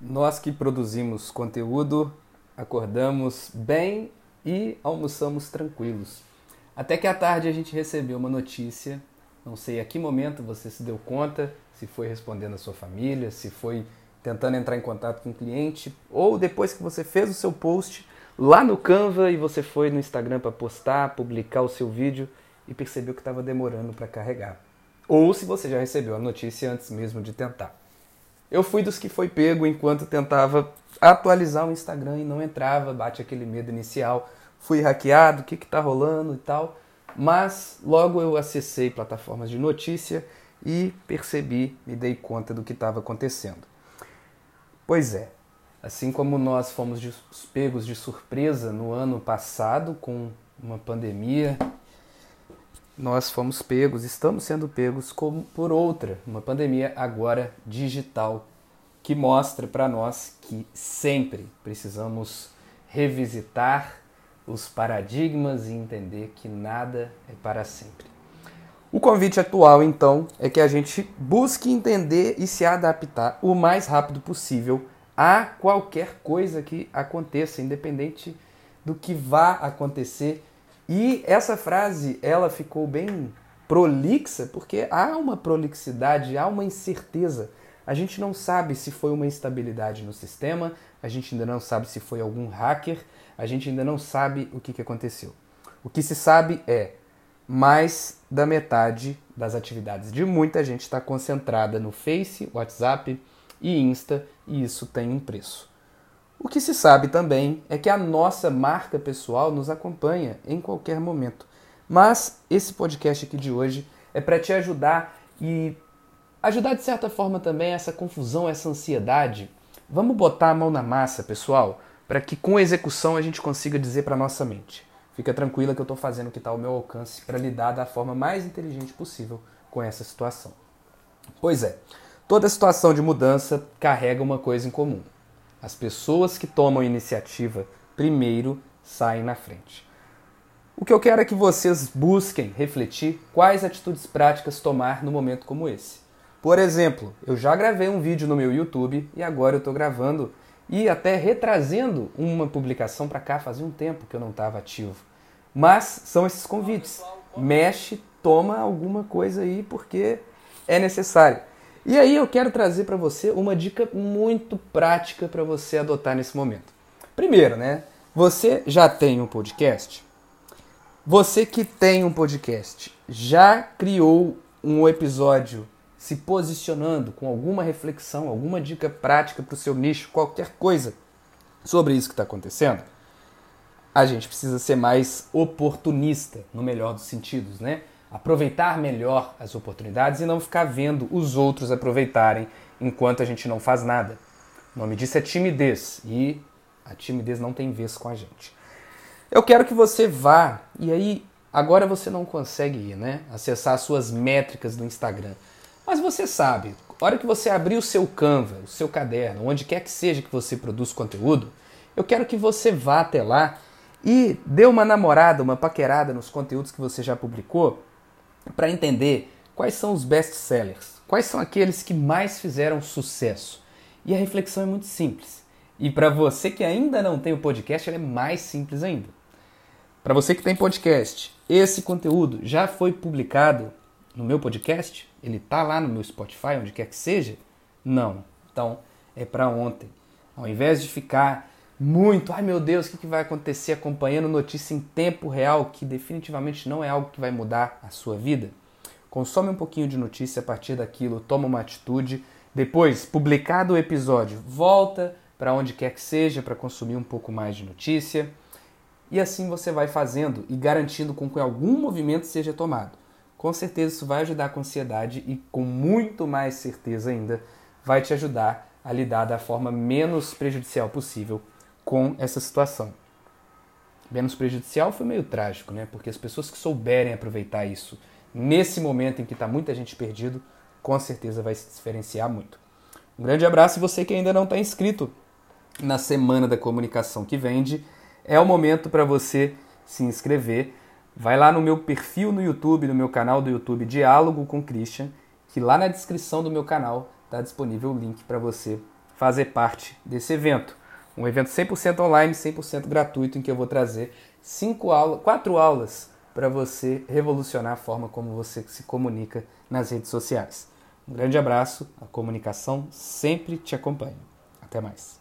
Nós que produzimos conteúdo, acordamos bem e almoçamos tranquilos. Até que à tarde a gente recebeu uma notícia, não sei a que momento você se deu conta, se foi respondendo a sua família, se foi tentando entrar em contato com o cliente, ou depois que você fez o seu post lá no Canva e você foi no Instagram para postar, publicar o seu vídeo e percebeu que estava demorando para carregar. Ou se você já recebeu a notícia antes mesmo de tentar. Eu fui dos que foi pego enquanto tentava atualizar o Instagram e não entrava, bate aquele medo inicial. Fui hackeado, o que está rolando e tal. Mas logo eu acessei plataformas de notícia e percebi, me dei conta do que estava acontecendo. Pois é, assim como nós fomos pegos de surpresa no ano passado com uma pandemia, nós fomos pegos, estamos sendo pegos como por outra, uma pandemia agora digital, que mostra para nós que sempre precisamos revisitar os paradigmas e entender que nada é para sempre. O convite atual, então, é que a gente busque entender e se adaptar o mais rápido possível a qualquer coisa que aconteça, independente do que vá acontecer e essa frase, ela ficou bem prolixa, porque há uma prolixidade, há uma incerteza. A gente não sabe se foi uma instabilidade no sistema, a gente ainda não sabe se foi algum hacker, a gente ainda não sabe o que, que aconteceu. O que se sabe é mais da metade das atividades de muita gente está concentrada no Face, WhatsApp e Insta, e isso tem um preço. O que se sabe também é que a nossa marca pessoal nos acompanha em qualquer momento. Mas esse podcast aqui de hoje é para te ajudar e ajudar de certa forma também essa confusão, essa ansiedade. Vamos botar a mão na massa, pessoal, para que com execução a gente consiga dizer para nossa mente: fica tranquila que eu estou fazendo o que está ao meu alcance para lidar da forma mais inteligente possível com essa situação. Pois é, toda situação de mudança carrega uma coisa em comum as pessoas que tomam iniciativa primeiro saem na frente. O que eu quero é que vocês busquem refletir quais atitudes práticas tomar no momento como esse. Por exemplo, eu já gravei um vídeo no meu YouTube e agora eu estou gravando e até retrazendo uma publicação para cá fazia um tempo que eu não estava ativo. Mas são esses convites. Mexe, toma alguma coisa aí porque é necessário. E aí eu quero trazer para você uma dica muito prática para você adotar nesse momento. Primeiro, né? Você já tem um podcast? Você que tem um podcast, já criou um episódio se posicionando com alguma reflexão, alguma dica prática para o seu nicho, qualquer coisa sobre isso que está acontecendo? A gente precisa ser mais oportunista, no melhor dos sentidos, né? Aproveitar melhor as oportunidades e não ficar vendo os outros aproveitarem enquanto a gente não faz nada. O nome disso é timidez e a timidez não tem vez com a gente. Eu quero que você vá e aí agora você não consegue ir, né? Acessar as suas métricas do Instagram. Mas você sabe, a hora que você abrir o seu Canva, o seu caderno, onde quer que seja que você produz conteúdo, eu quero que você vá até lá e dê uma namorada, uma paquerada nos conteúdos que você já publicou para entender quais são os best sellers, quais são aqueles que mais fizeram sucesso. E a reflexão é muito simples. E para você que ainda não tem o podcast, ela é mais simples ainda. Para você que tem podcast, esse conteúdo já foi publicado no meu podcast? Ele está lá no meu Spotify, onde quer que seja? Não. Então, é para ontem. Ao invés de ficar muito, ai meu Deus, o que vai acontecer acompanhando notícia em tempo real, que definitivamente não é algo que vai mudar a sua vida. Consome um pouquinho de notícia a partir daquilo, toma uma atitude. Depois, publicado o episódio, volta para onde quer que seja para consumir um pouco mais de notícia. E assim você vai fazendo e garantindo com que algum movimento seja tomado. Com certeza isso vai ajudar com ansiedade e com muito mais certeza ainda vai te ajudar a lidar da forma menos prejudicial possível com essa situação. Menos prejudicial foi meio trágico, né? Porque as pessoas que souberem aproveitar isso nesse momento em que está muita gente perdido, com certeza vai se diferenciar muito. Um grande abraço e você que ainda não está inscrito na Semana da Comunicação que Vende, é o momento para você se inscrever. Vai lá no meu perfil no YouTube, no meu canal do YouTube Diálogo com Christian, que lá na descrição do meu canal está disponível o link para você fazer parte desse evento. Um evento 100% online, 100% gratuito, em que eu vou trazer cinco aulas, quatro aulas para você revolucionar a forma como você se comunica nas redes sociais. Um grande abraço, a comunicação sempre te acompanha. Até mais.